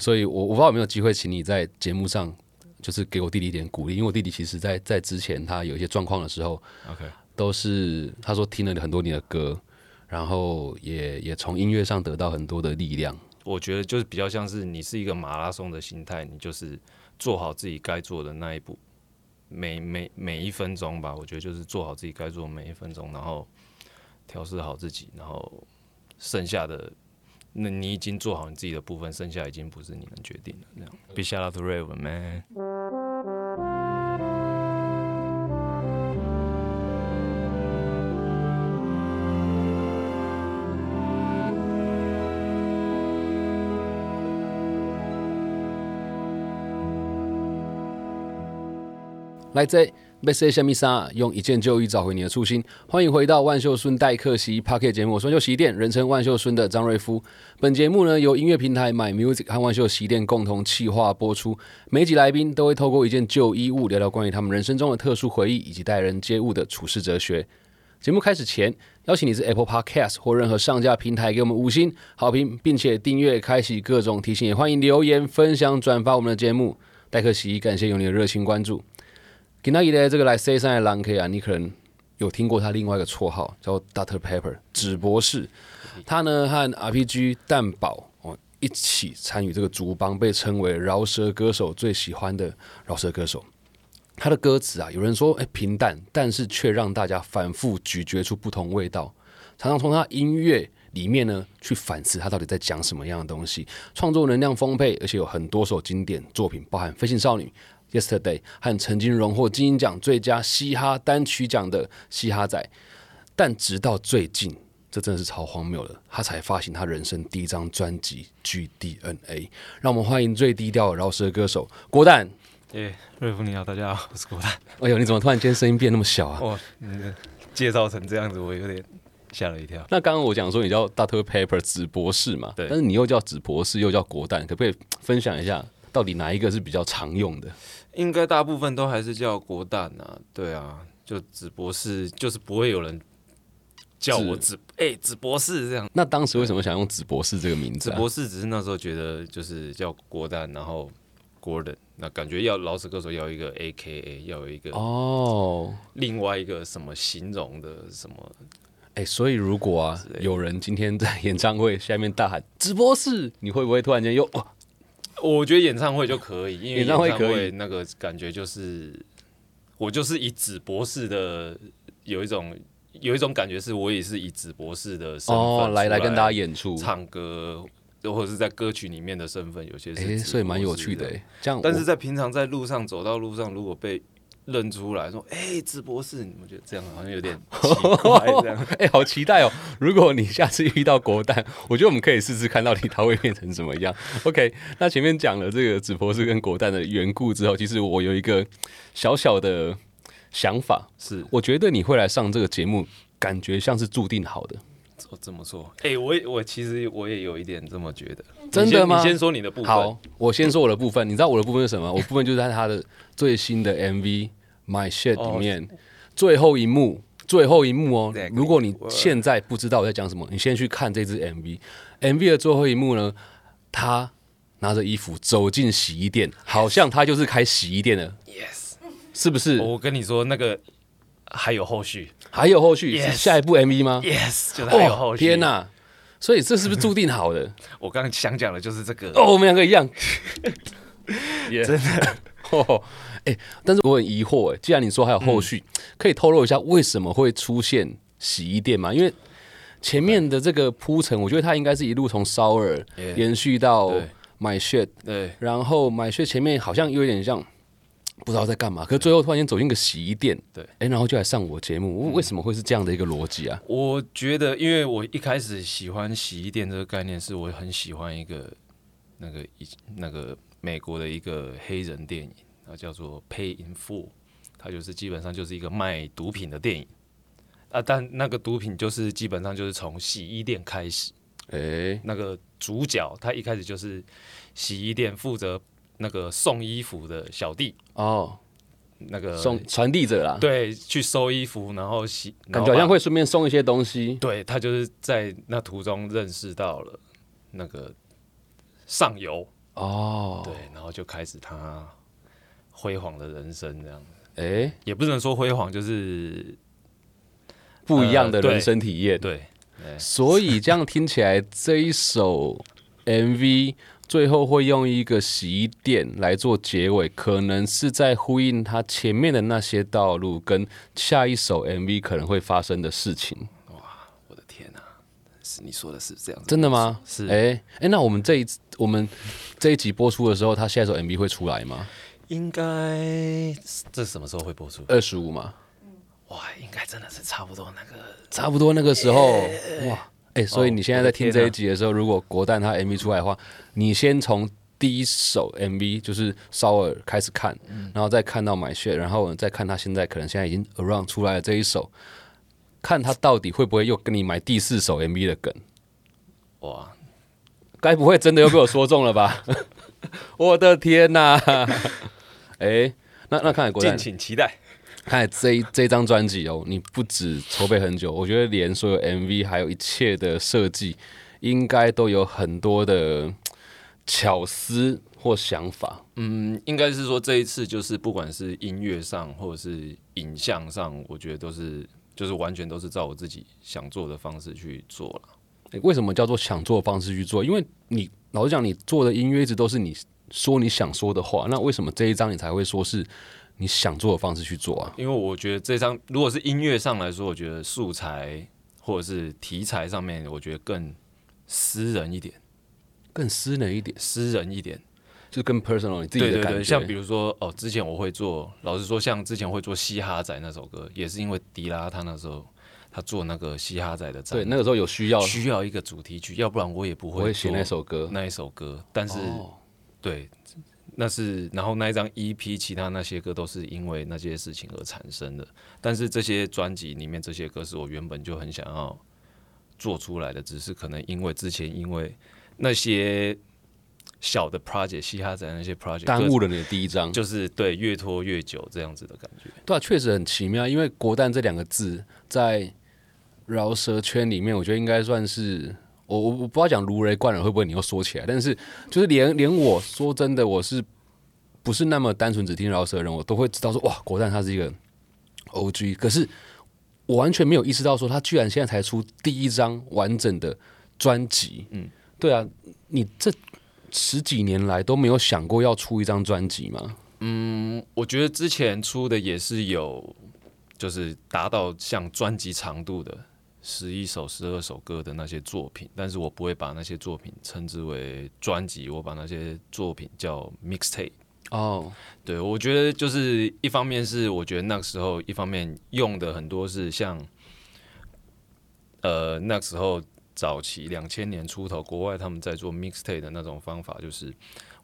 所以我我不知道有没有机会请你在节目上，就是给我弟弟一点鼓励，因为我弟弟其实在在之前他有一些状况的时候，OK，都是他说听了很多你的歌，然后也也从音乐上得到很多的力量。我觉得就是比较像是你是一个马拉松的心态，你就是做好自己该做的那一步，每每每一分钟吧，我觉得就是做好自己该做的每一分钟，然后调试好自己，然后剩下的。那你已经做好你自己的部分，剩下已经不是你能决定的。这样，Big shout out to Raven man。来自 b e s 虾米莎，用一件旧衣找回你的初心。欢迎回到万秀孙代客席 p a r k e t 节目，我是万秀洗衣店，人称万秀孙的张瑞夫。本节目呢由音乐平台 My Music 和万秀洗衣店共同企划播出。每集来宾都会透过一件旧衣物聊聊关于他们人生中的特殊回忆，以及待人接物的处事哲学。节目开始前，邀请你是 Apple Podcast 或任何上架平台给我们五星好评，并且订阅、开启各种提醒，也欢迎留言、分享、转发我们的节目。代客洗衣，感谢有你的热情关注。给那一的这个来 say 上的狼 K 啊，你可能有听过他另外一个绰号叫 Doctor Pepper 纸博士。他呢和 RPG 蛋堡哦一起参与这个族帮，被称为饶舌歌手最喜欢的饶舌歌手。他的歌词啊，有人说哎平淡，但是却让大家反复咀嚼出不同味道。常常从他音乐里面呢去反思他到底在讲什么样的东西，创作能量丰沛，而且有很多首经典作品，包含《飞行少女》。Yesterday 和曾经荣获金鹰奖最佳嘻哈单曲奖的《嘻哈仔》，但直到最近，这真的是超荒谬的，他才发行他人生第一张专辑《GDNA》。让我们欢迎最低调的饶舌歌手郭蛋。耶，瑞夫你好，大家好，我是郭蛋。哎呦，你怎么突然间声音变那么小啊？哇，介绍成这样子，我有点吓了一跳。那刚刚我讲说你叫 Doctor Pepper 紫博士嘛，对但是你又叫紫博士，又叫国蛋，可不可以分享一下，到底哪一个是比较常用的？应该大部分都还是叫国蛋啊，对啊，就子博士，就是不会有人叫我子哎子博士这样。那当时为什么想用子博士这个名字、啊？子博士只是那时候觉得就是叫国蛋，然后 Gordon，那感觉要老死歌手要一个 A K A，要有一个哦，另外一个什么形容的什么。哎、所以如果啊有人今天在演唱会下面大喊“直播室”，你会不会突然间又哇？我觉得演唱会就可以，因为演唱会可以那个感觉就是我就是以子博士的有一种有一种感觉，是我也是以子博士的身份哦，来来跟大家演出，唱歌，或者是在歌曲里面的身份，有些是哎、所以蛮有趣的哎。这样，但是在平常在路上走到路上，如果被认出来说：“哎、子博士，你们觉得这样好像有点奇怪？”这样 哎、好期待哦！如果你下次遇到国蛋，我觉得我们可以试试看到底他会变成什么样。OK，那前面讲了这个直博士跟国蛋的缘故之后，其实我有一个小小的想法，是我觉得你会来上这个节目，感觉像是注定好的。这这么说。哎、我也我其实我也有一点这么觉得。真的吗你先你先说你的部分。好，我先说我的部分。你知道我的部分是什么？我部分就是在他的最新的 MV《My Shit》里面、最后一幕，最后一幕哦。如果你现在不知道我在讲什么，你先去看这支 MV。MV 的最后一幕呢，他拿着衣服走进洗衣店，好像他就是开洗衣店的，Yes，是不是？我跟你说那个还有后续。还有后续下一部 MV 吗？Yes，就还有后续。天！哪！所以这是不是注定好的？我刚刚想讲的就是这个。哦，我们两个一样，真的。哦，哎、但是我很疑惑，哎，既然你说还有后续，嗯可以透露一下为什么会出现洗衣店吗？因为前面的这个铺陈，我觉得它应该是一路从烧耳延续到对 My Shit，对，然后 My Shit 前面好像有点像不知道在干嘛，可是最后突然间走进个洗衣店，对。哎、然后就来上我节目，为为什么会是这样的一个逻辑啊？我觉得，因为我一开始喜欢洗衣店这个概念，是我很喜欢一个那个一那个美国的一个黑人电影，它叫做《Pay in Full》，它就是基本上就是一个卖毒品的电影。啊，但那个毒品就是基本上就是从洗衣店开始，哎、那个主角他一开始就是洗衣店负责那个送衣服的小弟，哦，那个送传递者啦，，对去收衣服，然后洗，感觉好像会顺便送一些东西，对他就是在那途中认识到了那个上游，哦，对，然后就开始他辉煌的人生这样。哎，也不能说辉煌，就是不一样的人生体验。对，所以这样听起来，这一首 MV 最后会用一个洗衣店来做结尾，可能是在呼应他前面的那些道路跟下一首 MV 可能会发生的事情。哇我的天哪、是你说的是这样子？真的吗？是哎哎，那我们这一我们这一集播出的时候，他下一首 MV 会出来吗？应该这什么时候会播出？二十五吗？哇，应该真的是差不多那个差不多那个时候，哇，哎、所以哦你现在在听这一集的时候，如果国蛋他 MV 出来的话，你先从第一首 MV 就是烧耳开始看，然后再看到买血，然后再看他现在可能现在已经 around 出来的这一首，看他到底会不会又跟你买第四首 MV 的梗，哇，该不会真的又被我说中了吧？我的天哪、哎、那那看来国蛋敬请期待。看这这张专辑哦，你不止筹备很久，我觉得连所有 MV 还有一切的设计，应该都有很多的巧思或想法。嗯，应该是说这一次就是不管是音乐上或者是影像上，我觉得都是就是完全都是照我自己想做的方式去做了。诶为什么叫做想做的方式去做？因为你老实讲，你做的音乐一直都是你说你想说的话，那为什么这一张你才会说是你想做的方式去做啊？因为我觉得这张如果是音乐上来说，我觉得素材或者是题材上面，我觉得更私人一点，更私人一点，私人一点。就更 personal 你自己的感觉。对对对，像比如说哦，之前我会做，老实说，像之前会做嘻哈仔那首歌，也是因为迪拉他那时候他做那个嘻哈仔的展对那个时候有需要，需要一个主题曲，要不然我也不会写那首歌。那一首歌。但是、哦对，那是然后那一张 EP，其他那些歌都是因为那些事情而产生的。但是这些专辑里面这些歌是我原本就很想要做出来的，只是可能因为之前因为那些小的 project 嘻哈仔那些 project 耽误了你的第一张，就是对越拖越久这样子的感觉。对啊，确实很奇妙。因为“国蛋”这两个字在饶舌圈里面，我觉得应该算是我我我不知道讲如雷贯耳会不会你又说起来，但是就是连连我说真的，我是不是那么单纯只听饶舌的人，我都会知道说哇，国蛋他是一个 O G。可是我完全没有意识到说他居然现在才出第一张完整的专辑。嗯，对啊，你这十几年来都没有想过要出一张专辑吗？嗯我觉得之前出的也是有，就是达到像专辑长度的十一首、十二首歌的那些作品，但是我不会把那些作品称之为专辑，我把那些作品叫 mixtape。哦，对，我觉得就是一方面是我觉得那个时候，一方面用的很多是像，呃，那时候早期两千年出头，国外他们在做 mixtape 的那种方法，就是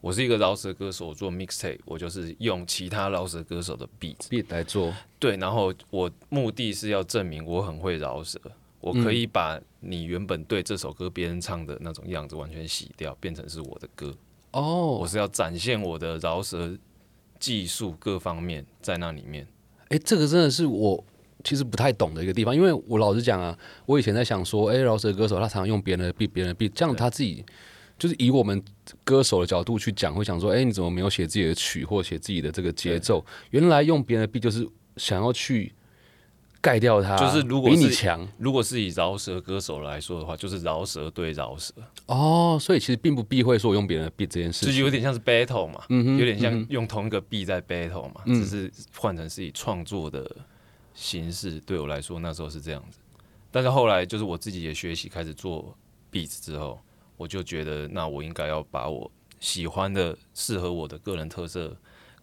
我是一个饶舌歌手，我做 mixtape，我就是用其他饶舌歌手的 beat，beat 来做。对，然后我目的是要证明我很会饶舌，我可以把你原本对这首歌别人唱的那种样子完全洗掉，变成是我的歌。哦我，是要展现我的饶舌技术各方面在那里面。哎、这个真的是我其实不太懂的一个地方，因为我老实讲啊，我以前在想说，哎、饶舌歌手他常常用别人的 beat，别人的 beat，这样他自己就是以我们歌手的角度去讲，会想说，哎、你怎么没有写自己的曲或写自己的这个节奏？原来用别人的 beat 就是想要去盖掉它，就是如果是比你强如果是以饶舌歌手来说的话，就是饶舌对饶舌，哦，所以其实并不避讳说我用别人的 beat 这件事就是。有点像是 battle 嘛，嗯有点像用同一个 B 在 battle 嘛，嗯只是换成是以创作的形式。对我来说，那时候是这样子。但是后来就是我自己也学习开始做 beats 之后，我就觉得那我应该要把我喜欢的、适合我的个人特色，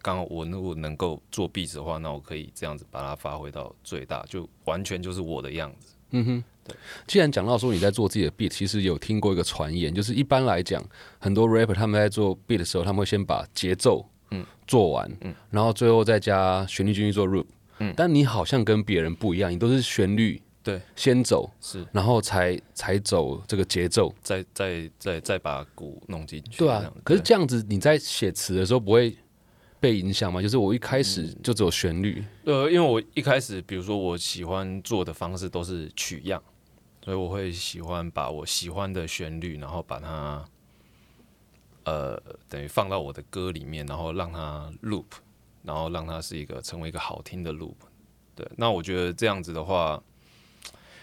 刚好我如果能够做 beats 的话，那我可以这样子把它发挥到最大，就完全就是我的样子。嗯哼，对既然讲到说你在做自己的 beat，其实有听过一个传言，就是一般来讲，很多 rapper 他们在做 beat 的时候，他们会先把节奏嗯。做完，嗯，然后最后再加旋律进去做 loop，嗯，但你好像跟别人不一样，你都是旋律对，先走，是。然后才才走这个节奏，再再再再把鼓弄进去。对啊可是这样子你在写词的时候不会被影响吗？就是我一开始就只有旋律，呃，因为我一开始，比如说我喜欢做的方式都是取样，所以我会喜欢把我喜欢的旋律，然后把它呃，等于放到我的歌里面，然后让它 loop，然后让它是一个成为一个好听的 loop。对，那我觉得这样子的话，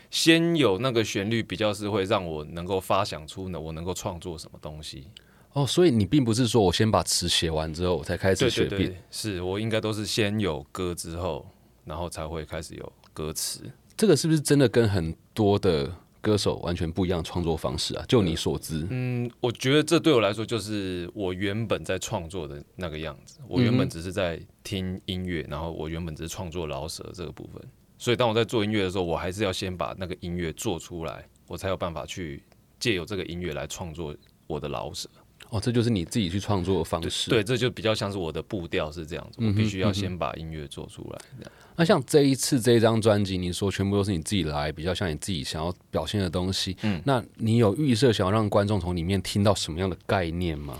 先有那个旋律，比较是会让我能够发想出呢，我能够创作什么东西。哦，所以你并不是说我先把词写完之后，我才开始写对对 beat 对，是我应该都是先有歌之后，然后才会开始有歌词。这个是不是真的跟很多的歌手完全不一样的创作方式啊？就你所知，嗯，我觉得这对我来说就是我原本在创作的那个样子。我原本只是在听音乐，然后我原本只是创作老舍这个部分。所以当我在做音乐的时候，我还是要先把那个音乐做出来，我才有办法去借由这个音乐来创作我的饶舌。哦，这就是你自己去创作的方式。对，这就比较像是我的步调是这样子，我必须要先把音乐做出来。这样那像这一次这一张专辑，你说全部都是你自己来，比较像你自己想要表现的东西。嗯，那你有预设想要让观众从里面听到什么样的概念吗？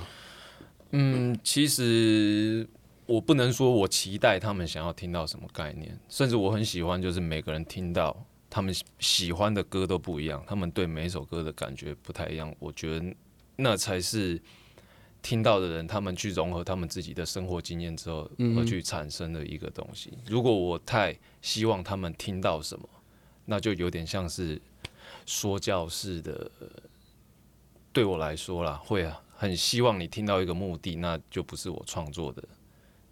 嗯，其实我不能说我期待他们想要听到什么概念，甚至我很喜欢，就是每个人听到他们喜欢的歌都不一样，他们对每一首歌的感觉不太一样。我觉得那才是听到的人，他们去融合他们自己的生活经验之后而去产生的一个东西。如果我太希望他们听到什么，那就有点像是说教式的。对我来说啦，会啊，很希望你听到一个目的，那就不是我创作的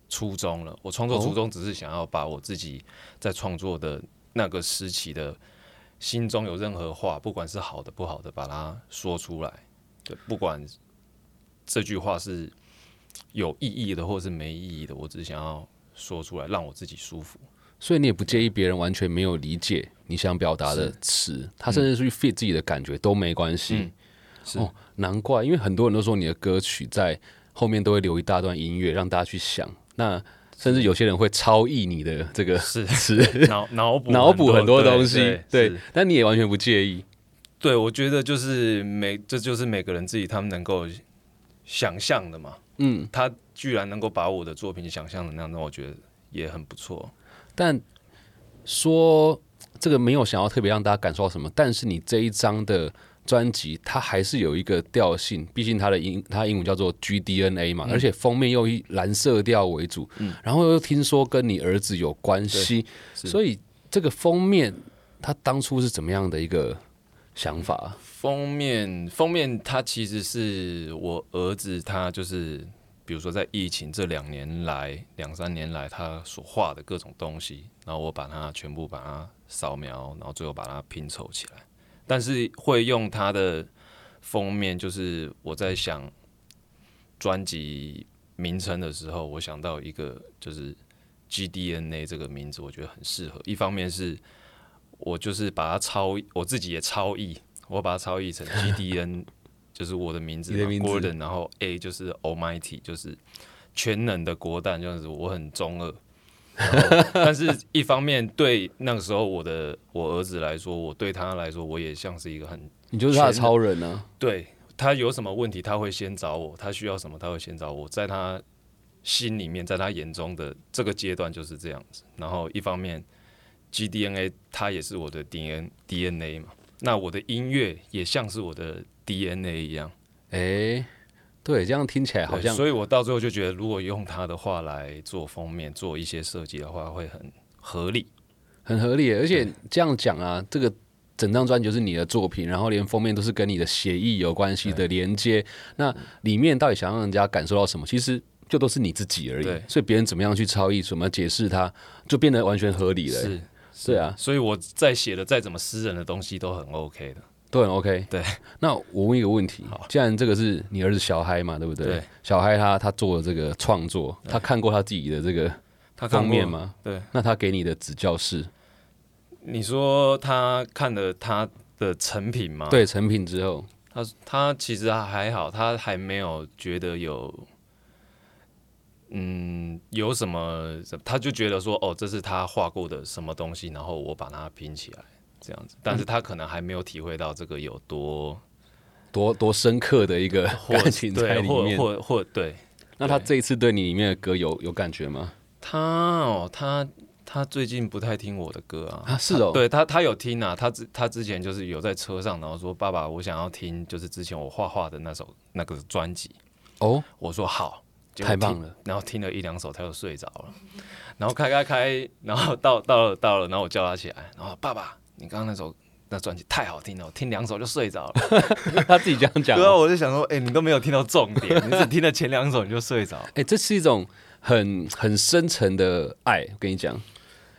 初衷了。我创作初衷只是想要把我自己在创作的那个时期的心中有任何话，不管是好的不好的，把它说出来。对，不管这句话是有意义的，或是没意义的，我只想要说出来，让我自己舒服。所以你也不介意别人完全没有理解你想表达的词，他甚至是去 fit 自己的感觉都没关系。嗯是哦，难怪，因为很多人都说你的歌曲在后面都会留一大段音乐让大家去想，那甚至有些人会超译你的这个是词，脑 脑补脑补很多东西，对对，但你也完全不介意。对，我觉得就是每这就是每个人自己他们能够想象的嘛。嗯，他居然能够把我的作品想象的那样，那我觉得也很不错。但说这个没有想要特别让大家感受到什么，但是你这一张的专辑，它还是有一个调性，毕竟它的英它英文叫做 GDNA 嘛，而且封面又以蓝色调为主，嗯然后又听说跟你儿子有关系，所以这个封面它当初是怎么样的一个想法？封面封面，它其实是我儿子，他就是比如说在疫情这两年来两三年来，他所画的各种东西，然后我把它全部把它扫描，然后最后把它拼凑起来。但是会用它的封面，就是我在想专辑名称的时候，我想到一个就是 GDNA 这个名字，我觉得很适合。一方面是我就是把它抄，我自己也抄译，我把它超译成 GDN，就是我的名字，Gordon，然后 A 就是 Almighty，就是全能的国蛋，就是我很中二。但是，一方面对那个时候我的我儿子来说，我对他来说，我也像是一个很你就是他的超人呢、对他有什么问题，他会先找我；他需要什么，他会先找我。在他心里面，在他眼中的这个阶段就是这样子。然后一方面，GDNA 他也是我的 DNA DNA 嘛，那我的音乐也像是我的 DNA 一样。哎、对，这样听起来好像所以我到最后就觉得，如果用他的话来做封面、做一些设计的话，会很合理。很合理，而且这样讲啊，这个整张专辑就是你的作品，然后连封面都是跟你的协议有关系的连接。那里面到底想让人家感受到什么？其实就都是你自己而已。所以别人怎么样去超译，怎么解释它，就变得完全合理了。是，对啊，所以我在写的再怎么私人的东西都很 OK 的。都很 OK。对，那我问一个问题，既然这个是你儿子小嗨嘛，对不对？对小嗨他他做的这个创作，他看过他自己的这个封面？吗？对，那他给你的指教是？你说他看了他的成品吗？，对成品之后，他他其实还好，他还没有觉得有，嗯，有什么，他就觉得说，哦，这是他画过的什么东西，然后我把它拼起来这样子，但是他可能还没有体会到这个有多多 多深刻的一个或感情在对，里面。或或或对。那他这一次对你里面的歌有有感觉吗？他哦，他他最近不太听我的歌啊，啊，是哦，对他，他有听啊，他之他之前就是有在车上，然后说爸爸，我想要听，就是之前我画画的那首那个专辑，哦，我说好，太棒了。然后听了一两首，他就睡着了。然后开开开，然后到到了到了，然后我叫他起来，然后爸爸，你刚刚那首那专辑太好听了，我听两首就睡着了。他自己这样讲对啊，哦。我就想说，哎、你都没有听到重点，你只听了前两首你就睡着。哎、这是一种很很深沉的爱，我跟你讲。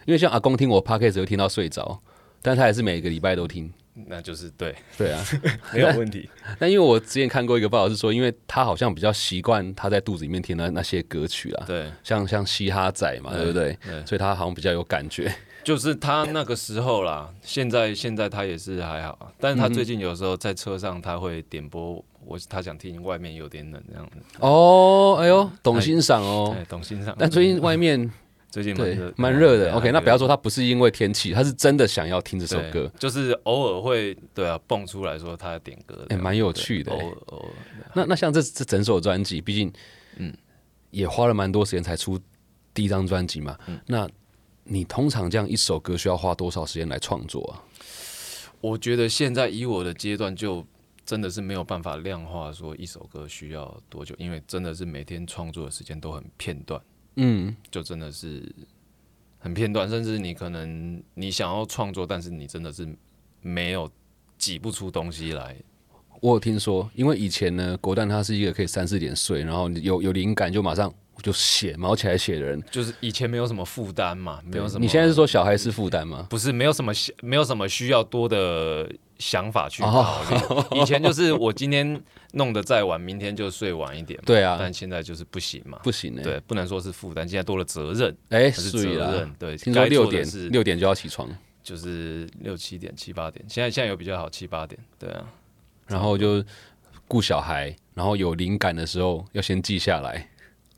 因为像阿公听我 podcast 会听到睡着，但他还是每个礼拜都听。那就是对，对啊，没有问题。但因为我之前看过一个报道是说，因为他好像比较习惯他在肚子里面听的那些歌曲啊，对，像像嘻哈仔嘛，对不对？对所以他好像比较有感觉。就是他那个时候啦，现在现在他也是还好啊，但是他最近有时候在车上他会点播，我他想听外面有点冷这样子，哦，哎呦，懂欣赏哦。哎，懂欣赏。但最近外面最近蛮热，蛮热的。OK，那不要说他不是因为天气，他是真的想要听这首歌。就是偶尔会对啊蹦出来说他点歌哎蛮有趣的偶尔偶尔。那那像这这整首专辑，毕竟嗯也花了蛮多时间才出第一张专辑嘛。嗯那你通常这样一首歌需要花多少时间来创作啊？我觉得现在以我的阶段，就真的是没有办法量化说一首歌需要多久，因为真的是每天创作的时间都很片段，嗯，就真的是很片段，甚至你可能你想要创作，但是你真的是没有挤不出东西来。我有听说，因为以前呢，国蛋他是一个可以三四点睡，然后有有灵感就马上就写，毛起来写的人。就是以前没有什么负担嘛，没有什么。你现在是说小孩是负担吗？不是没有什么没有什么需要多的想法去哦考虑。以前就是我今天弄得再晚，明天就睡晚一点嘛。对啊，但现在就是不行嘛。不行呢、对，不能说是负担，现在多了责任，哎，还是责任。，对，听说该六点是六点就要起床，就是六七点、七八点，现在现在有比较好，七八点，对啊，然后就顾小孩，然后有灵感的时候要先记下来，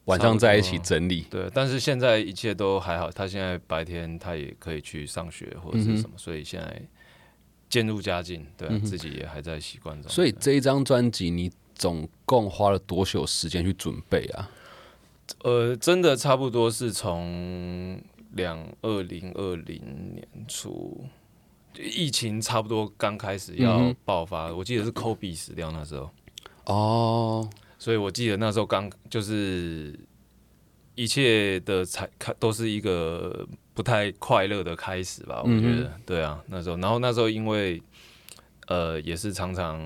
晚上在一起整理。对。但是现在一切都还好，他现在白天他也可以去上学或者是什么，所以现在渐入佳境，对、啊自己也还在习惯中。所以这一张专辑你总共花了多久时间去准备啊？呃，真的差不多是从两二零二零年初，疫情差不多刚开始要爆发，我记得是 Kobe 死掉那时候，哦，所以我记得那时候刚就是一切的才开都是一个不太快乐的开始吧，我觉嗯得，对啊，那时候，然后那时候因为呃也是常常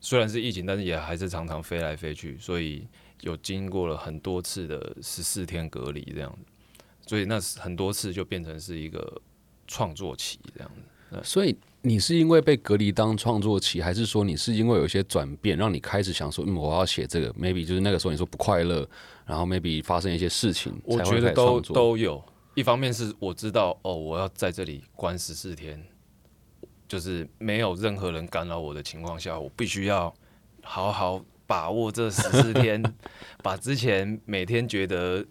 虽然是疫情，但是也还是常常飞来飞去，所以有经过了很多次的十四天隔离这样子，所以那很多次就变成是一个创作期这样子。所以你是因为被隔离当创作期，还是说你是因为有一些转变，让你开始想说，嗯，我要写这个？maybe 就是那个时候你说不快乐，然后 maybe 发生一些事情，我觉得都。都有。一方面是我知道哦，我要在这里关十四天，就是没有任何人干扰我的情况下，我必须要好好把握这十四 天，把之前每天觉得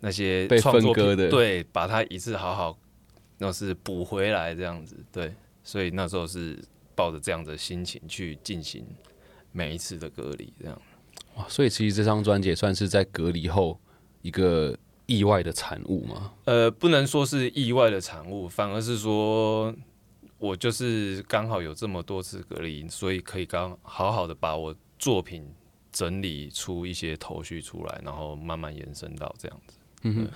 那些被创作分割的对，把它一次好好那是补回来这样子。对，所以那时候是抱着这样的心情去进行每一次的隔离，这样。哇所以其实这张专辑也算是在隔离后一个意外的产物吗。呃，不能说是意外的产物，反而是说，我就是刚好有这么多次隔离，所以可以刚好好的把我作品整理出一些头绪出来，然后慢慢延伸到这样子。嗯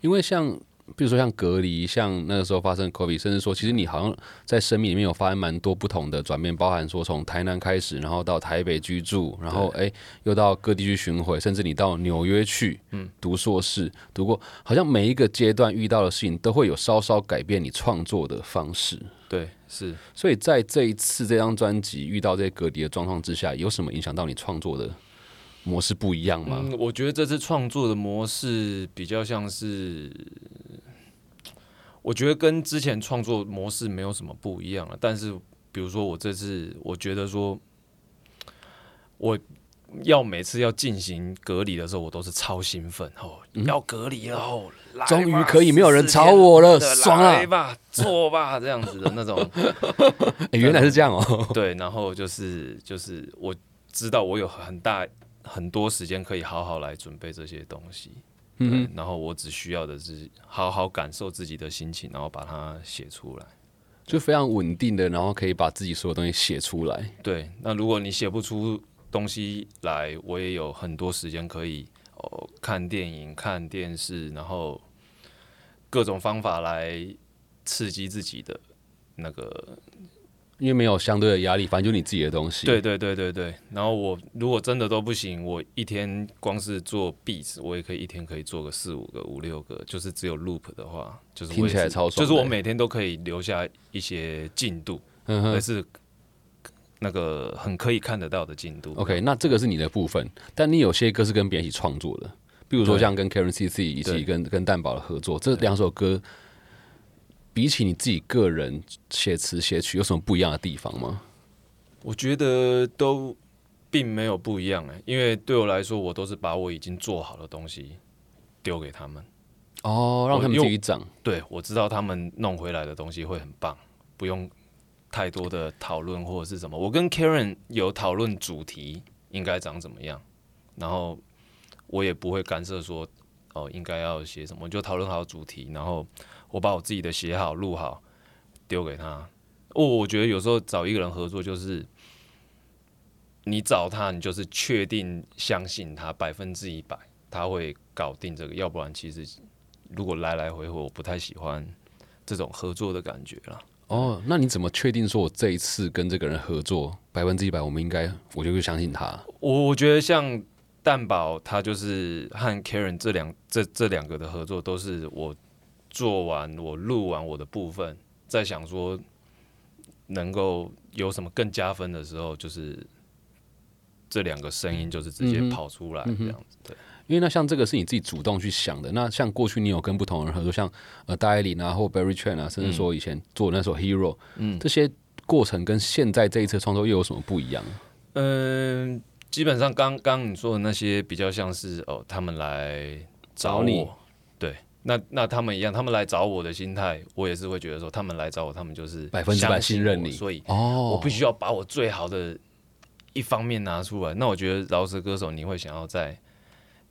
因为像比如说像隔离，像那个时候发生 COVID，甚至说其实你好像在生命里面有发生蛮多不同的转变，包含说从台南开始，然后到台北居住，然后哎又到各地去巡回，甚至你到纽约去，嗯，读硕士，读过，好像每一个阶段遇到的事情都会有稍稍改变你创作的方式。对，是所以在这一次这张专辑遇到这些隔离的状况之下，有什么影响到你创作的模式不一样吗？嗯，我觉得这次创作的模式比较像是，我觉得跟之前创作模式没有什么不一样了。但是，比如说我这次，我觉得说，我要每次要进行隔离的时候，我都是超兴奋哦，要隔离了哦，终于可以没有人吵我了爽啊来吧，做吧，这样子的那种。哎、原来是这样哦、对，然后就是就是我知道我有很大很多时间可以好好来准备这些东西，对，然后我只需要的是好好感受自己的心情，然后把它写出来。就非常稳定的，然后可以把自己所有东西写出来。对，那如果你写不出东西来，我也有很多时间可以哦看电影、看电视，然后各种方法来刺激自己的那个。因为没有相对的压力，反正就你自己的东西。对对对对对。然后我如果真的都不行，我一天光是做 beats，我也可以一天可以做个四五个、五六个，就是只有 loop 的话，就是听起来超爽。就是我每天都可以留下一些进度，而是那个很可以看得到的进度。OK，那这个是你的部分，但你有些歌是跟别人一起创作的，比如说像跟 Karen CC 一起跟跟蛋宝的合作，这两首歌。比起你自己个人写词写曲，有什么不一样的地方吗？我觉得都并没有不一样哎，因为对我来说，我都是把我已经做好的东西丢给他们，哦，让他们自己长。对，我知道他们弄回来的东西会很棒，不用太多的讨论或者是什么。我跟 Karen 有讨论主题应该长怎么样，然后我也不会干涉说哦应该要写什么，就讨论好主题，然后。我把我自己的写好录好，丢给他。哦，我觉得有时候找一个人合作，就是你找他，你就是确定相信他百分之一百，他会搞定这个。要不然，其实如果来来回回，我不太喜欢这种合作的感觉了。哦，那你怎么确定说我这一次跟这个人合作百分之一百，我们应该我就会相信他？我我觉得像蛋宝，他就是和 Karen 这两这这两个的合作，都是我。做完我录完我的部分，在想说能够有什么更加分的时候，就是这两个声音就是直接跑出来这样子。对，因为那像这个是你自己主动去想的。那像过去你有跟不同人合作，像呃戴爱玲啊或 berrychain 啊，甚至说以前做那首 Hero，嗯，这些过程跟现在这一次创作又有什么不一样？嗯，基本上刚刚你说的那些比较像是哦，他们来找你。那那他们一样，他们来找我的心态，我也是会觉得说，他们来找我，他们就是百分之百信任你，所以哦，我必须要把我最好的一方面拿出来。那我觉得饶舌歌手，你会想要在，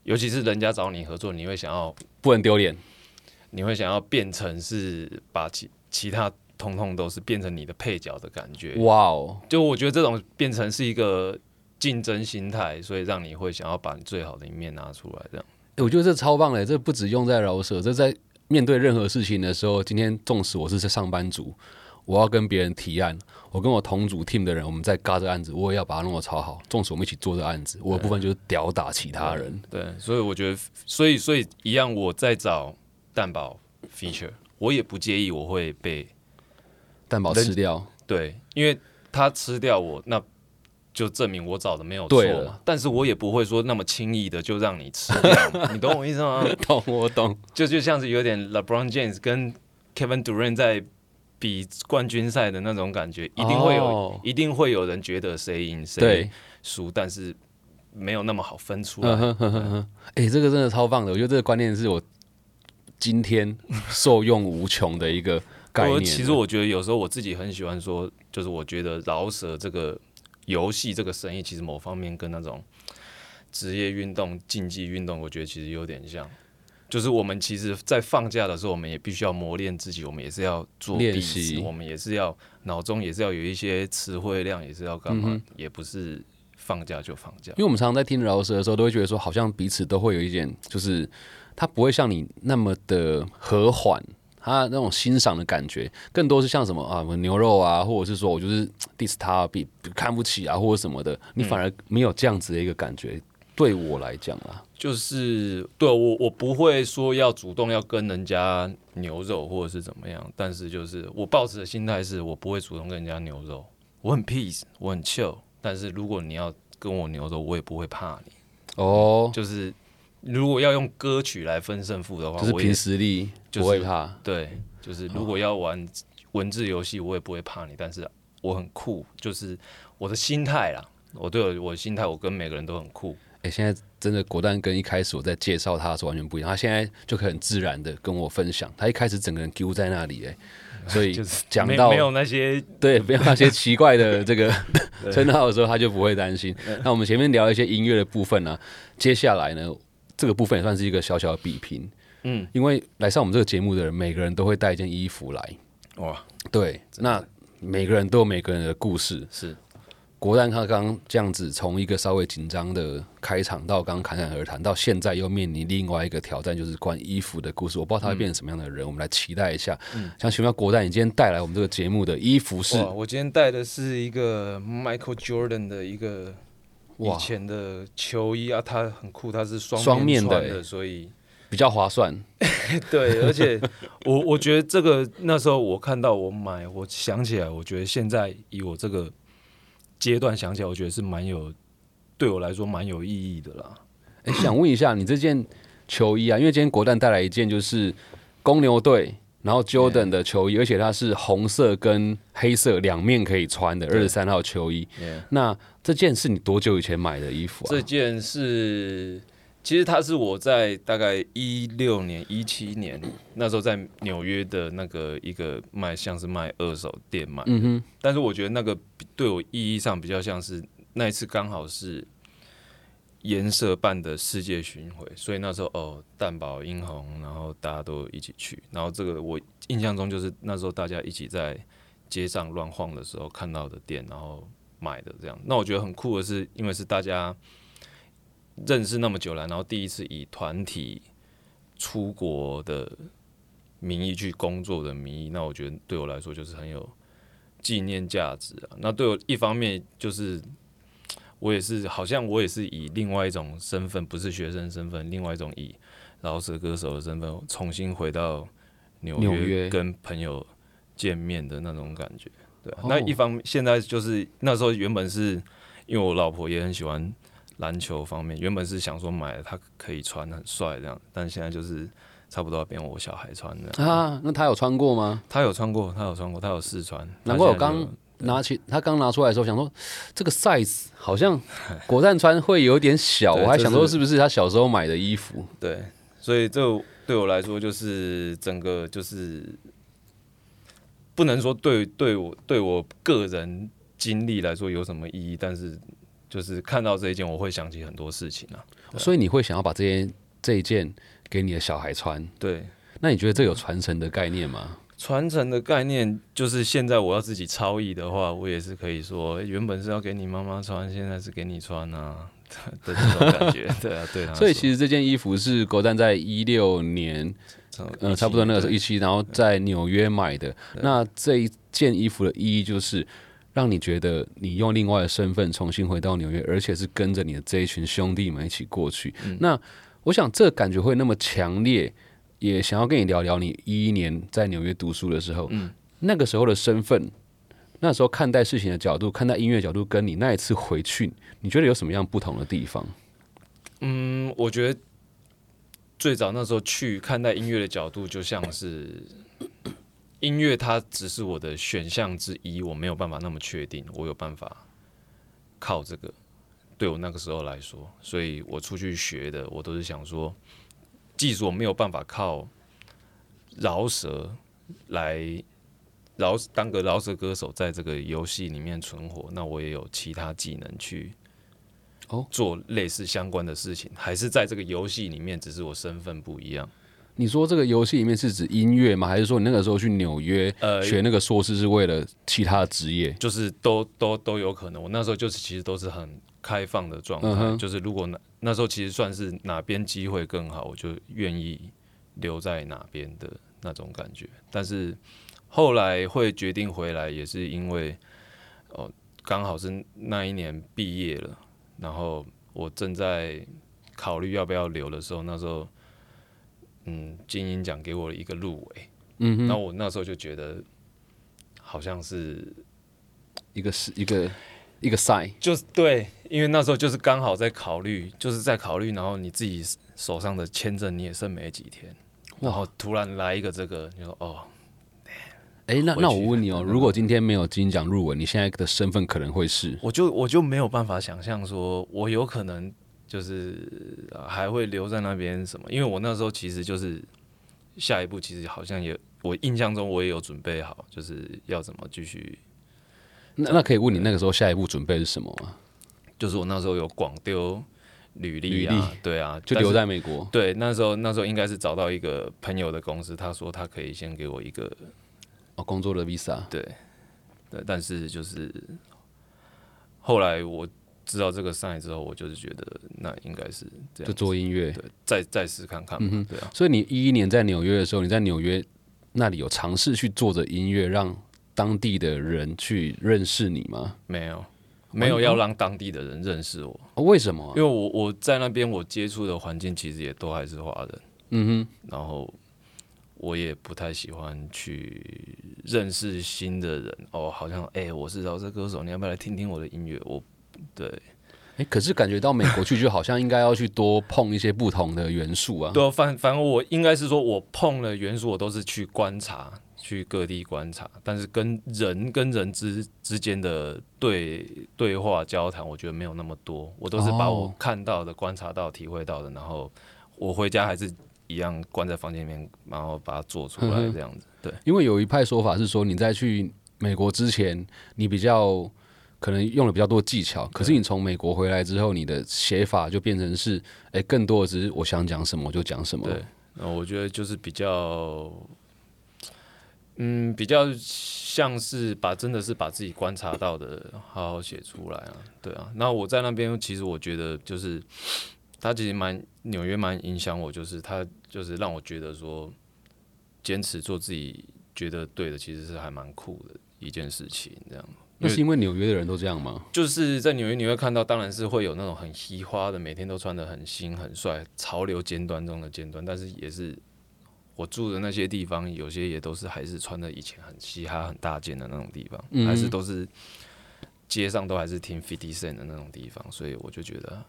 尤其是人家找你合作，你会想要不能丢脸，你会想要变成是把其其他通通都是变成你的配角的感觉。哇哦，就我觉得这种变成是一个竞争心态，所以让你会想要把你最好的一面拿出来，这样。我觉得这超棒嘞！这不止用在饶舌，这在面对任何事情的时候，今天纵使我是在上班族，我要跟别人提案，我跟我同组 team 的人，我们在嘎这案子，我也要把它弄得超好。纵使我们一起做这案子，我的部分就是屌打其他人。对，所以我觉得，所以所以一样，我在找蛋堡 feature，我也不介意我会被蛋堡吃掉。对，因为他吃掉我那。就证明我找的没有错嘛，但是我也不会说那么轻易的就让你吃 掉，你懂我意思吗？懂，我懂。就就像是有点 LeBron James 跟 Kevin Durant 在比冠军赛的那种感觉，一定会有，一定会有人觉得谁赢谁输，但是没有那么好分出来。哎，这个真的超棒的，我觉得这个观念是我今天受用无穷的一个概念。其实我觉得有时候我自己很喜欢说，就是我觉得饶舌这个。游戏这个生意其实某方面跟那种职业运动、竞技运动，我觉得其实有点像。就是我们其实，在放假的时候，我们也必须要磨练自己，我们也是要做练习，我们也是要脑中也是要有一些词汇量，也是要干嘛？也不是放假就放假。因为我们常常在听饶舌的时候，都会觉得说，好像彼此都会有一点，就是他不会像你那么的和缓。他那种欣赏的感觉，更多是像什么啊，牛肉啊，或者是说我就是 diss 他，比看不起啊，或者什么的，你反而没有这样子的一个感觉。对我来讲啊，就是对我我不会说要主动要跟人家牛肉或者是怎么样，但是就是我抱持的心态是我不会主动跟人家牛肉，我很 peace，我很 chill。但是如果你要跟我牛肉，我也不会怕你。哦，就是。如果要用歌曲来分胜负的话，就是凭实力，不会怕。对，就是如果要玩文字游戏，我也不会怕你。但是我很酷，就是我的心态啦。我对我的心态，我跟每个人都很酷。哎，现在真的果断跟一开始我在介绍他的时候完全不一样。他现在就可以很自然的跟我分享。他一开始整个人丢在那里，哎，所以就是讲到没有那些 对，没有那些奇怪的 这个称号的时候，他就不会担心。那我们前面聊一些音乐的部分呢，接下来呢？这个部分也算是一个小小的比拼，嗯，因为来上我们这个节目的人，每个人都会带一件衣服来，哇，对，那每个人都有每个人的故事，是，国蛋他刚刚这样子从一个稍微紧张的开场到刚侃侃而谈，到现在又面临另外一个挑战，就是关于衣服的故事。我不知道他会变成什么样的人，我们来期待一下。嗯。想请问国蛋，你今天带来我们这个节目的衣服是？哇，我今天带的是一个 Michael Jordan 的一个以，前的球衣啊，它很酷，它是双双面的所以比较划算。对，而且我我觉得这个那时候我看到我买，我想起来，我觉得现在以我这个阶段想起来，我觉得是蛮有对我来说蛮有意义的啦。哎、想问一下，你这件球衣啊，因为今天国蛋带来一件就是公牛队，然后 Jordan 的球衣，而且它是红色跟黑色两面可以穿的二十三号球衣。Yeah 那这件是你多久以前买的衣服啊？这件是，其实它是我在大概一六年、一七年那时候在纽约的那个一个卖像是卖二手店买，嗯哼，但是我觉得那个对我意义上比较像是那一次刚好是颜色办的世界巡回，所以那时候哦蛋堡、英红，然后大家都一起去，然后这个我印象中就是那时候大家一起在街上乱晃的时候看到的店，然后买的这样。那我觉得很酷的是，因为是大家认识那么久了，然后第一次以团体出国的名义去工作的名义，那我觉得对我来说就是很有纪念价值啊。那对我一方面就是我也是好像我也是以另外一种身份，不是学生身份，另外一种以饶舌歌手的身份重新回到纽约跟朋友见面的那种感觉。对啊、哦那一方面现在就是那时候原本是因为我老婆也很喜欢篮球方面，原本是想说买了她可以穿很帅这样，但现在就是差不多要变我小孩穿的。啊，那他有穿过吗？他有穿过，他有穿过，他有试穿。难怪我刚拿起他刚拿出来的时候，想说这个 size 好像 果蛋穿会有点小，我还想说是不是他小时候买的衣服？对，所以这对我来说就是整个就是不能说对对我对我个人经历来说有什么意义，但是就是看到这一件，我会想起很多事情啊。所以你会想要把这件这一件给你的小孩穿？对，那你觉得这有传承的概念吗？传承的概念就是现在我要自己超译的话，我也是可以说，原本是要给你妈妈穿，现在是给你穿啊 的这种感觉。对啊，对啊。所以其实这件衣服是国蛋在一六年，呃，差不多那个时候一期，然后在纽约买的。那这一件衣服的意义就是让你觉得你用另外的身份重新回到纽约，而且是跟着你的这一群兄弟们一起过去。那我想这感觉会那么强烈，也想要跟你聊聊你一一年在纽约读书的时候，那个时候的身份。那时候看待事情的角度，看待音乐角度，跟你那一次回去，你觉得有什么样不同的地方？嗯，我觉得最早那时候去看待音乐的角度，就像是 音乐，它只是我的选项之一，我没有办法那么确定，我有办法靠这个。对我那个时候来说，所以我出去学的，我都是想说，即使我没有办法靠饶舌来饶当个饶舌歌手，在这个游戏里面存活，那我也有其他技能去哦做类似相关的事情，还是在这个游戏里面，只是我身份不一样。你说这个游戏里面是指音乐吗？还是说你那个时候去纽约呃，学那个硕士是为了其他的职业？就是都都都有可能。我那时候就是其实都是很开放的状态，嗯就是如果那那时候其实算是哪边机会更好，我就愿意留在哪边的那种感觉。但是后来会决定回来，也是因为哦，刚好是那一年毕业了，然后我正在考虑要不要留的时候，那时候嗯，金鹰奖给我一个入围，嗯哼，那我那时候就觉得好像是一个是一个一个赛，就是对，因为那时候就是刚好在考虑，就是在考虑，然后你自己手上的签证你也剩没几天，然后突然来一个这个，你说哦，哎、那那我问你哦，如果今天没有金奖入围，你现在的身份可能会是？我就我就没有办法想象说，我有可能就是呃还会留在那边什么，因为我那时候其实就是下一步，其实好像也我印象中我也有准备好，就是要怎么继续，那那可以问你那个时候下一步准备是什么吗？就是我那时候有广丢履历啊，对啊，就留在美国。对，那时候那时候应该是找到一个朋友的公司，他说他可以先给我一个哦，工作的 visa。对，对，但是就是后来我知道这个 sign 之后，我就是觉得那应该是这样就，做音乐。对，再再试看看嘛，对啊，所以你一一年在纽约的时候，你在纽约那里有尝试去做着音乐，让当地的人去认识你吗？没有没有要让当地的人认识我，哦为什么？啊、因为我我在那边我接触的环境其实也都还是华人，嗯哼。然后我也不太喜欢去认识新的人。哦，好像哎、我是饶舌歌手，你要不要来听听我的音乐？我对。哼，哎、可是感觉到美国去，就好像应该要去多碰一些不同的元素啊。对啊，反反正我应该是说，我碰了元素，我都是去观察，去各地观察，但是跟人跟人之之间的对对话交谈，我觉得没有那么多，我都是把我哦看到的、观察到、体会到的，然后我回家还是一样关在房间里面，然后把它做出来这样子。对，因为有一派说法是说，你在去美国之前，你比较可能用了比较多技巧，可是你从美国回来之后，你的写法就变成是，哎、更多的只是我想讲什么我就讲什么。对，那我觉得就是比较，嗯，比较像是把真的是把自己观察到的好好写出来啊，对啊。那我在那边其实我觉得就是，他其实蛮纽约蛮影响我，就是他就是让我觉得说，坚持做自己觉得对的，其实是还蛮酷的一件事情，这样。那是因为纽约的人都这样吗？就是在纽约你会看到，当然是会有那种很嘻花的，每天都穿的很新很帅，潮流尖端中的尖端，但是也是我住的那些地方，有些也都是还是穿的以前很嘻哈、很大件的那种地方，嗯还是都是街上都还是听 Fifty Cent 的那种地方，所以我就觉得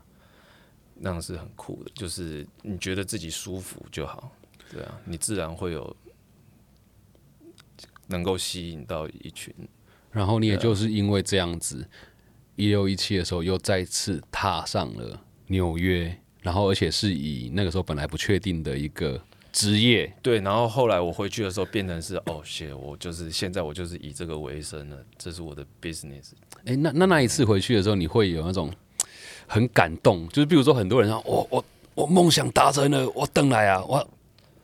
那样是很酷的，就是你觉得自己舒服就好，对啊，你自然会有能够吸引到一群。然后你也就是因为这样子，一六一七的时候又再次踏上了纽约，然后而且是以那个时候本来不确定的一个职业，对，然后后来我回去的时候变成是哦，谢，我就是现在我就是以这个为生了，这是我的 business。哎，那那那一次回去的时候，你会有那种很感动，就是比如说很多人说，我我我梦想达成了，我等来啊，我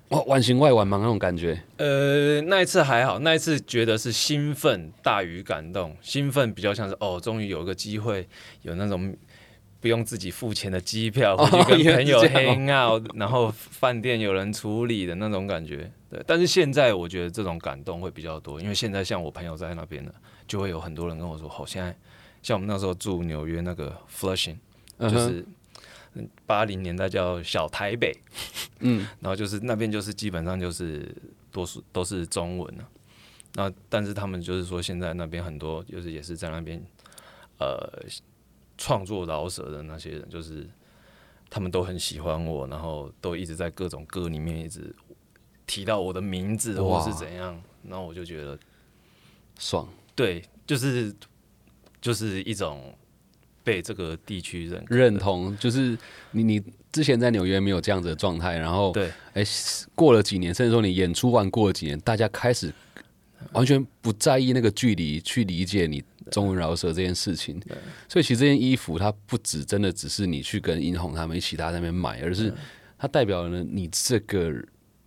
我晚行外晚忙那种感觉。呃，那一次还好，那一次觉得是兴奋大于感动，兴奋比较像是哦，终于有一个机会，有那种不用自己付钱的机票，回去跟朋友 hang out，然后饭店有人处理的那种感觉。对，但是现在我觉得这种感动会比较多，因为现在像我朋友在那边呢，就会有很多人跟我说，好、现在像我们那时候住纽约那个 Flushing，嗯就是八零年代叫小台北，嗯，然后就是那边就是基本上就是多数都是中文啊。那但是他们就是说现在那边很多就是也是在那边呃创作饶舌的那些人，就是他们都很喜欢我，然后都一直在各种歌里面一直提到我的名字哇或是怎样，然后我就觉得爽。对，就是就是一种被这个地区认认同，就是你你之前在纽约没有这样子的状态，然后对哎过了几年，甚至说你演出完过了几年，大家开始完全不在意那个距离去理解你中文饶舌这件事情。所以其实这件衣服它不只真的只是你去跟殷红他们一起大家在那边买，而是它代表了你这个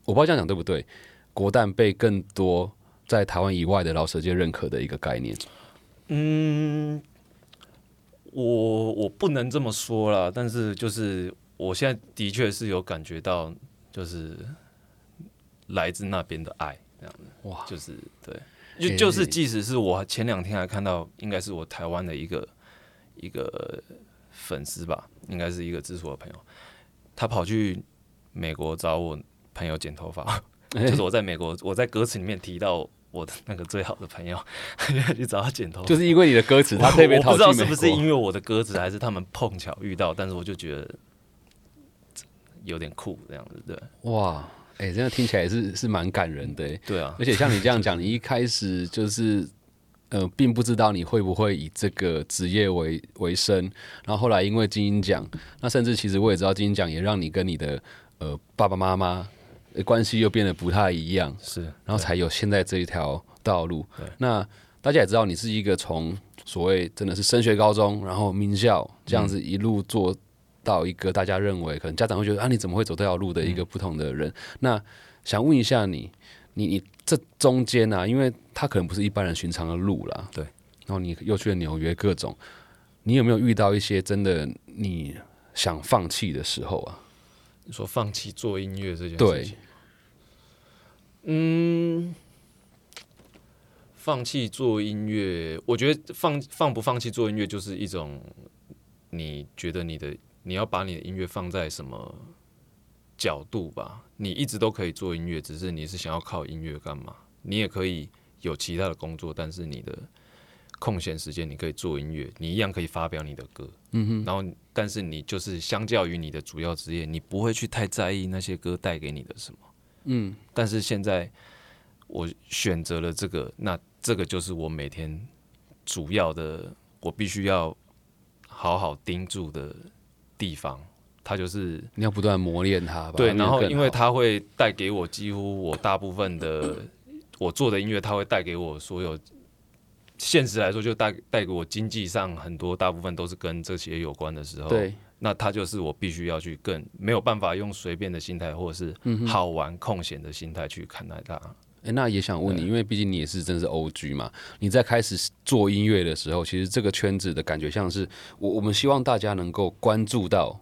我不知道这样讲对不对，国蛋被更多在台湾以外的饶舌界认可的一个概念。嗯，我我不能这么说啦，但是就是我现在的确是有感觉到，就是来自那边的爱，这样子，哇。就是对，就就是即使是我前两天还看到，应该是我台湾的一个一个粉丝吧，应该是一个支持我的朋友，他跑去美国找我朋友剪头发，就是我在美国，我在歌词里面提到我的那个最好的朋友，去找他剪头发，就是因为你的歌词，他特别跑我不知道是。不是因为我的歌词，还是他们碰巧遇到，但是我就觉得有点酷这样子，对哇，哎、这样听起来是是蛮感人的、欸。对啊而，且像你这样讲，你一开始就是呃，并不知道你会不会以这个职业为为生，然后后来因为金鹰奖，那甚至其实我也知道金鹰奖也让你跟你的呃爸爸妈妈呃关系又变得不太一样，是，然后才有现在这一条道路对。那大家也知道，你是一个从所谓真的是升学高中，然后名校这样子一路做到一个大家认为可能家长会觉得啊，你怎么会走这条路的一个不同的人。那想问一下你，你你这中间啊，因为他可能不是一般人寻常的路啦，对。然后你又去了纽约，各种，你有没有遇到一些真的你想放弃的时候啊？你说放弃做音乐这件事情，嗯，放弃做音乐，我觉得放放不放弃做音乐，就是一种你觉得你的你要把你的音乐放在什么角度吧。你一直都可以做音乐，只是你是想要靠音乐干嘛？你也可以有其他的工作，但是你的空闲时间你可以做音乐，你一样可以发表你的歌。嗯哼，然后，但是你就是相较于你的主要职业，你不会去太在意那些歌带给你的什么。嗯，但是现在我选择了这个，那这个就是我每天主要的，我必须要好好盯住的地方。它就是你要不断磨练它吧。对，然后因为它会带给我几乎我大部分的我做的音乐，它会带给我所有。现实来说，就带带给我经济上很多大部分都是跟这些有关的时候，对，那它就是我必须要去更没有办法用随便的心态或者是嗯好玩空闲的心态去看待它。哎，那也想问你，因为毕竟你也是真是 OG 嘛，你在开始做音乐的时候，其实这个圈子的感觉像是我我们希望大家能够关注到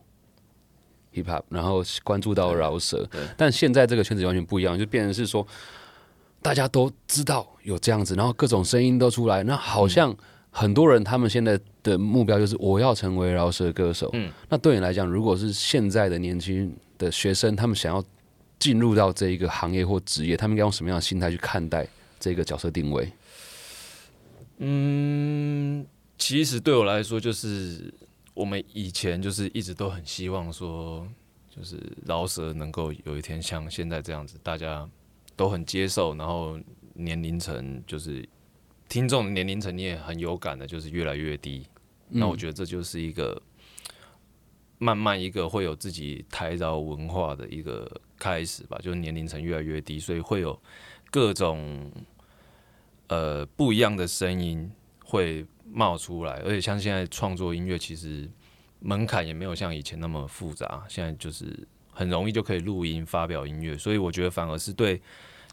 hip hop，然后关注到饶舌，但现在这个圈子完全不一样，就变成是说大家都知道有这样子，然后各种声音都出来，那好像很多人他们现在的目标就是我要成为饶舌歌手。嗯，那对你来讲，如果是现在的年轻的学生，他们想要进入到这一个行业或职业，他们应该用什么样的心态去看待这个角色定位？嗯，其实对我来说，就是我们以前就是一直都很希望说，就是饶舌能够有一天像现在这样子，大家都很接受，然后年龄层就是听众年龄层你也很有感的，就是越来越低。那我觉得这就是一个慢慢一个会有自己台饶文化的一个开始吧，就是年龄层越来越低，所以会有各种呃不一样的声音会冒出来，而且像现在创作音乐，其实门槛也没有像以前那么复杂，现在就是很容易就可以录音发表音乐，所以我觉得反而是对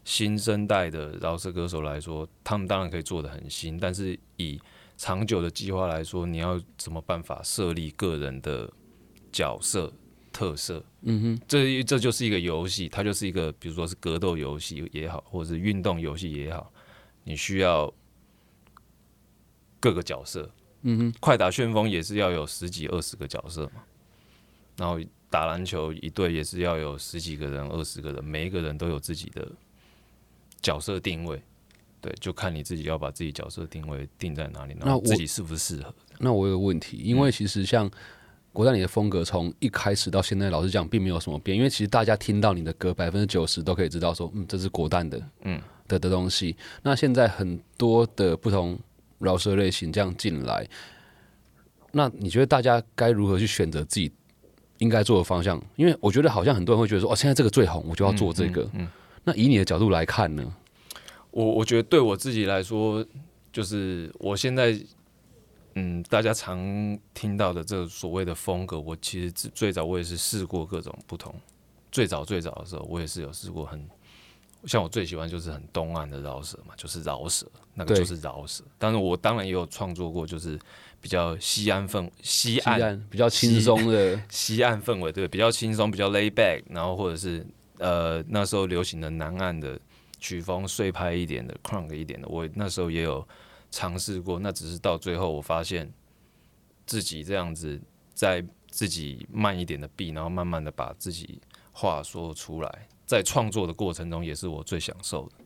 新生代的饶舌歌手来说，他们当然可以做的很新，但是以长久的计划来说，你要怎么办法设立个人的角色特色？嗯哼，这这就是一个游戏，它就是一个，比如说是格斗游戏也好，或者是运动游戏也好，你需要各个角色。嗯哼，快打旋风也是要有十几二十个角色嘛，然后打篮球一队也是要有十几个人、二十个人，每一个人都有自己的角色定位。对，就看你自己要把自己角色定位定在哪里，然那自己适不适合。那我有个问题，因为其实像国代你的风格从一开始到现在，老实讲并没有什么变，因为其实大家听到你的歌，百分之九十都可以知道说，嗯，这是国蛋的，嗯的的东西。那现在很多的不同饶舌类型这样进来，那你觉得大家该如何去选择自己应该做的方向？因为我觉得好像很多人会觉得说，哦，现在这个最红，我就要做这个。嗯那以你的角度来看呢？我我觉得对我自己来说，就是我现在，嗯，大家常听到的这个所谓的风格，我其实最最早我也是试过各种不同。最早最早的时候，我也是有试过很，像我最喜欢就是很东岸的饶舌嘛，就是饶舌，那个就是饶舌。但是，我当然也有创作过，就是比较西安氛西岸比较轻松的，西岸氛围，对，比较轻松，比较 lay back，然后或者是呃那时候流行的南岸的曲风碎拍一点的 crunk 一点的，我那时候也有尝试过，那只是到最后我发现自己这样子在自己慢一点的 B，然后慢慢的把自己话说出来，在创作的过程中也是我最享受的。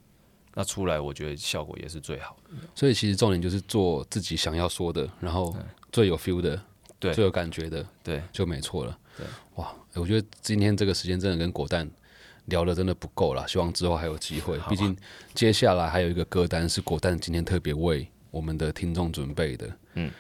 那出来，我觉得效果也是最好的。所以其实重点就是做自己想要说的，然后最有 feel 的，对最有感觉的，对，就没错了。对，哇，欸我觉得今天这个时间真的跟果蛋聊的真的不够了，希望之后还有机会。毕竟接下来还有一个歌单是果蛋今天特别为我们的听众准备的。嗯，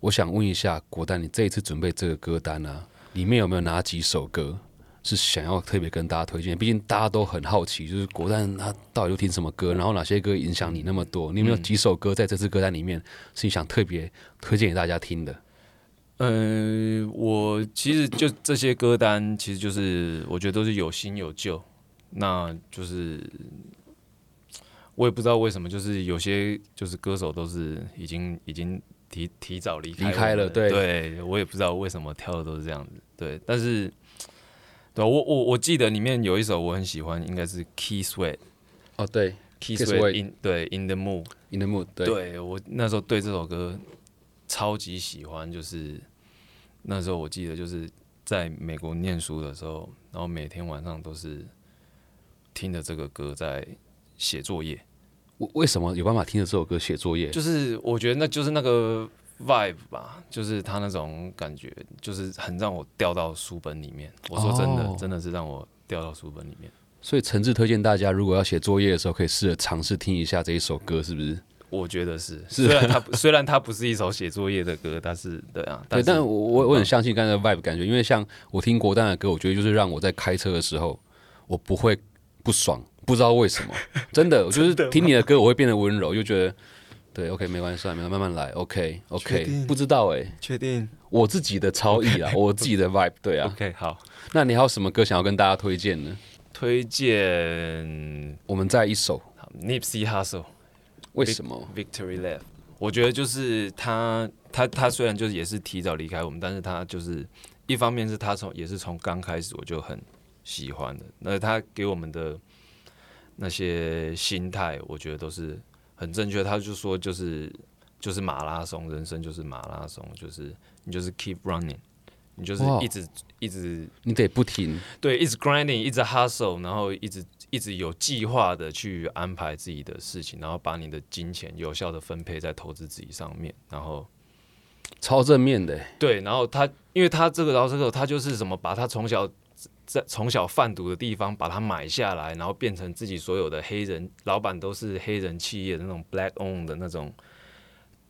我想问一下果蛋，你这一次准备这个歌单啊，里面有没有哪几首歌是想要特别跟大家推荐？毕竟大家都很好奇，就是果蛋他到底都听什么歌，然后哪些歌影响你那么多？你有没有几首歌在这次歌单里面是你想特别推荐给大家听的？嗯，我其实就这些歌单，其实就是我觉得都是有新有旧，那就是我也不知道为什么，就是有些就是歌手都是已经已经提提早离开离开了对对我也不知道为什么跳的都是这样子，对，但是对我我我记得里面有一首我很喜欢，应该是 Key Sweat。哦，对 Key Sweat Sweat in 对 In the Mood，，In the Mood，对，对我那时候对这首歌超级喜欢，就是那时候我记得就是在美国念书的时候，然后每天晚上都是听着这个歌在写作业，为为什么有办法听着这首歌写作业？就是我觉得那就是那个 vibe 吧，就是他那种感觉，就是很让我掉到书本里面。我说真的，哦真的是让我掉到书本里面。所以诚挚推荐大家，如果要写作业的时候，可以试着尝试听一下这一首歌，是不是？我觉得是，是虽然它 虽然它不是一首写作业的歌，但是对啊，对，是但我我我很相信刚才的 vibe 感觉，因为像我听国丹的歌，我觉得就是让我在开车的时候，我不会不爽，不知道为什么，真的，我就是听你的歌，我会变得温柔，就觉得对，OK，没关系，算了，慢慢来，OK 确 OK，定？不知道哎、确定？我自己的超意啦，我自己的 vibe，对啊。OK 好。那你还有什么歌想要跟大家推荐呢？推荐我们再一首，Nipsey Hussle 为什么？Victory Lap，我觉得就是他他他虽然就是也是提早离开我们，但是他就是一方面是他从也是从刚开始我就很喜欢的，那他给我们的那些心态，我觉得都是很正确。他就说就是就是马拉松，人生就是马拉松，就是你就是 keep running，你就是一直一直你得不停，对，一直 grinding，一直 hustle，然后一直一直有计划的去安排自己的事情，然后把你的金钱有效的分配在投资自己上面，然后超正面的欸，对，然后他因为他这个，然后这个他就是什么，把他从小在从小贩毒的地方把它买下来，然后变成自己所有的黑人老板都是黑人企业的那种 black owned 的那种，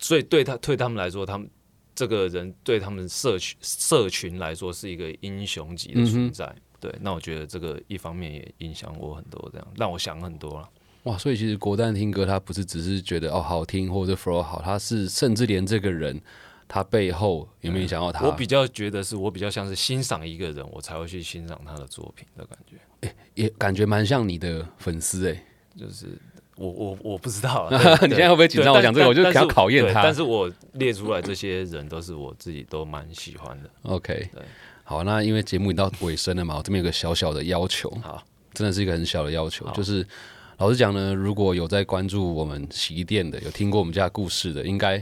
所以对他对他们来说，他们这个人对他们社群社群来说是一个英雄级的存在。对，那我觉得这个一方面也影响我很多，这样让我想很多了。哇！所以其实国蛋听歌，他不是只是觉得哦好听或者 flow 好，他是甚至连这个人他背后有没有影响到他？我比较觉得是我比较像是欣赏一个人，我才会去欣赏他的作品的感觉。也感觉蛮像你的粉丝哎。就是我我我不知道啊，你现在会不会紧张我讲这个？我就想要考验他。但是我列出来这些人都是我自己都蛮喜欢的。OK，对。好，那因为节目已经到尾声了嘛，我这边有个小小的要求，好，真的是一个很小的要求，就是老实讲呢，如果有在关注我们洗衣店的，有听过我们家故事的，应该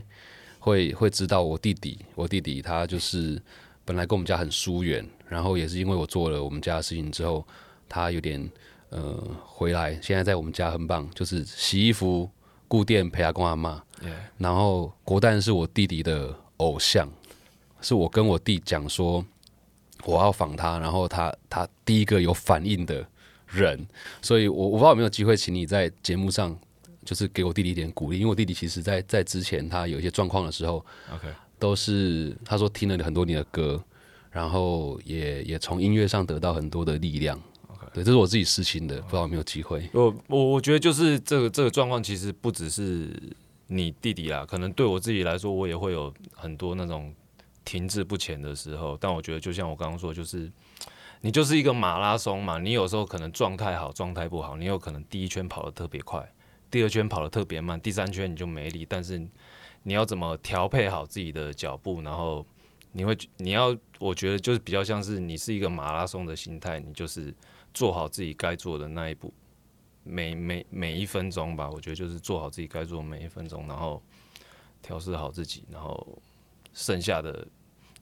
会会知道我弟弟，我弟弟他就是本来跟我们家很疏远，然后也是因为我做了我们家的事情之后，他有点呃回来，现在在我们家很棒，就是洗衣服、顾店、陪阿公阿妈。Yeah 然后国蛋是我弟弟的偶像，是我跟我弟讲说我要访他，然后他他第一个有反应的人，所以我我不知道有没有机会请你在节目上就是给我弟弟一点鼓励，因为我弟弟其实在在之前他有一些状况的时候，OK，都是他说听了很多你的歌，然后也也从音乐上得到很多的力量。OK 对，这是我自己私心的，不知道有没有机会。我我我觉得就是这个这个状况，其实不只是你弟弟啦，可能对我自己来说，我也会有很多那种停滞不前的时候。但我觉得，就像我刚刚说，就是你就是一个马拉松嘛，你有时候可能状态好，状态不好，你有可能第一圈跑得特别快，第二圈跑得特别慢，第三圈你就没力。但是你要怎么调配好自己的脚步，然后你会你要，我觉得就是比较像是你是一个马拉松的心态，你就是做好自己该做的那一步。每每每一分钟吧，我觉得就是做好自己该做的每一分钟，然后调试好自己，然后剩下的，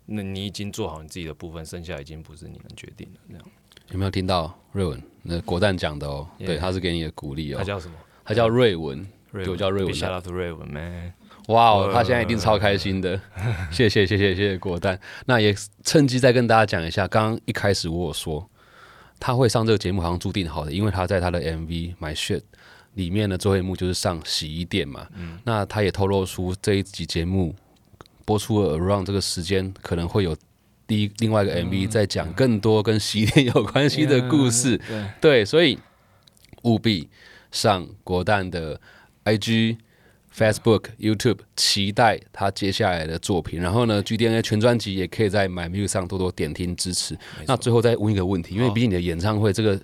那你已经做好你自己的部分，剩下已经不是你能决定的。这样，有没有听到瑞文？那国蛋讲的哦 Yeah 对，他是给你的鼓励哦他。叫什么？他叫瑞文，瑞对我叫瑞文 Shout out to 瑞文 man。哇哦，他现在一定超开心的，谢谢谢谢谢谢果蛋。那也趁机再跟大家讲一下，刚刚一开始我有说他会上这个节目，好像注定好的，因为他在他的 MV《My Shit》里面的最后一幕就是上洗衣店嘛。那他也透露出这一集节目播出了 around 这个时间，可能会有第一另外一个 MV 在讲更多跟洗衣店有关系的故事。对，对，所以务必上国蛋的 IG、Facebook、YouTube，期待他接下来的作品。然后呢，GDNA 全专辑也可以在 My Music 上多多点听支持。那最后再问一个问题，因为好毕竟你的演唱会这个哎，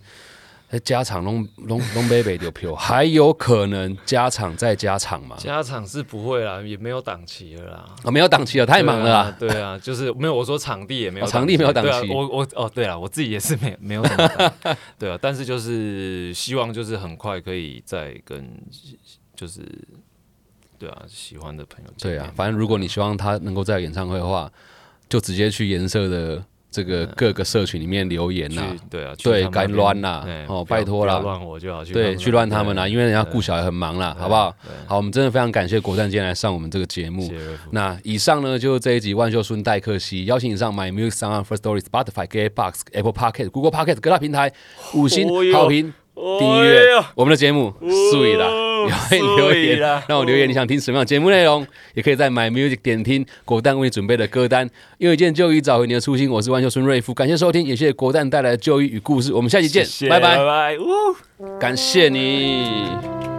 加场龙龙龙北北就票，还有可能加场再加场嘛？加场是不会啦，也没有档期了啦。哦，没有档期了，太忙了啦。对啊，就是没有。我说场地也没有，场地没有档期。我我哦，对了，我自己也是没没有什么。对啊，但是就是希望就是很快可以再跟就是对啊喜欢的朋友。对啊，反正如果你希望他能够在演唱会的话，就直接去颜色的。这个各个社群里面留言呐，对啊，对，该乱啦，哦，拜托啦，乱我就好去，对，去乱他们啦，因为人家顾小孩很忙啦，好不好？好，我们真的非常感谢国战今天来上我们这个节目。那以上呢，就是这一集万秀孙代客西邀请以上 My Music Sound First Story Spotify、Gay Box Apple Podcast Google Podcast 各大平台五星好评。订阅我们的节目，碎了，留言让我留言，你想听什么样的节目内容？也可以在 My Music 点听国蛋为你准备的歌单。用一件旧衣找回你的初心，我是万秀孙瑞夫，感谢收听，也谢谢国蛋带来的旧衣与故事。我们下期见，拜拜，拜拜，感谢你。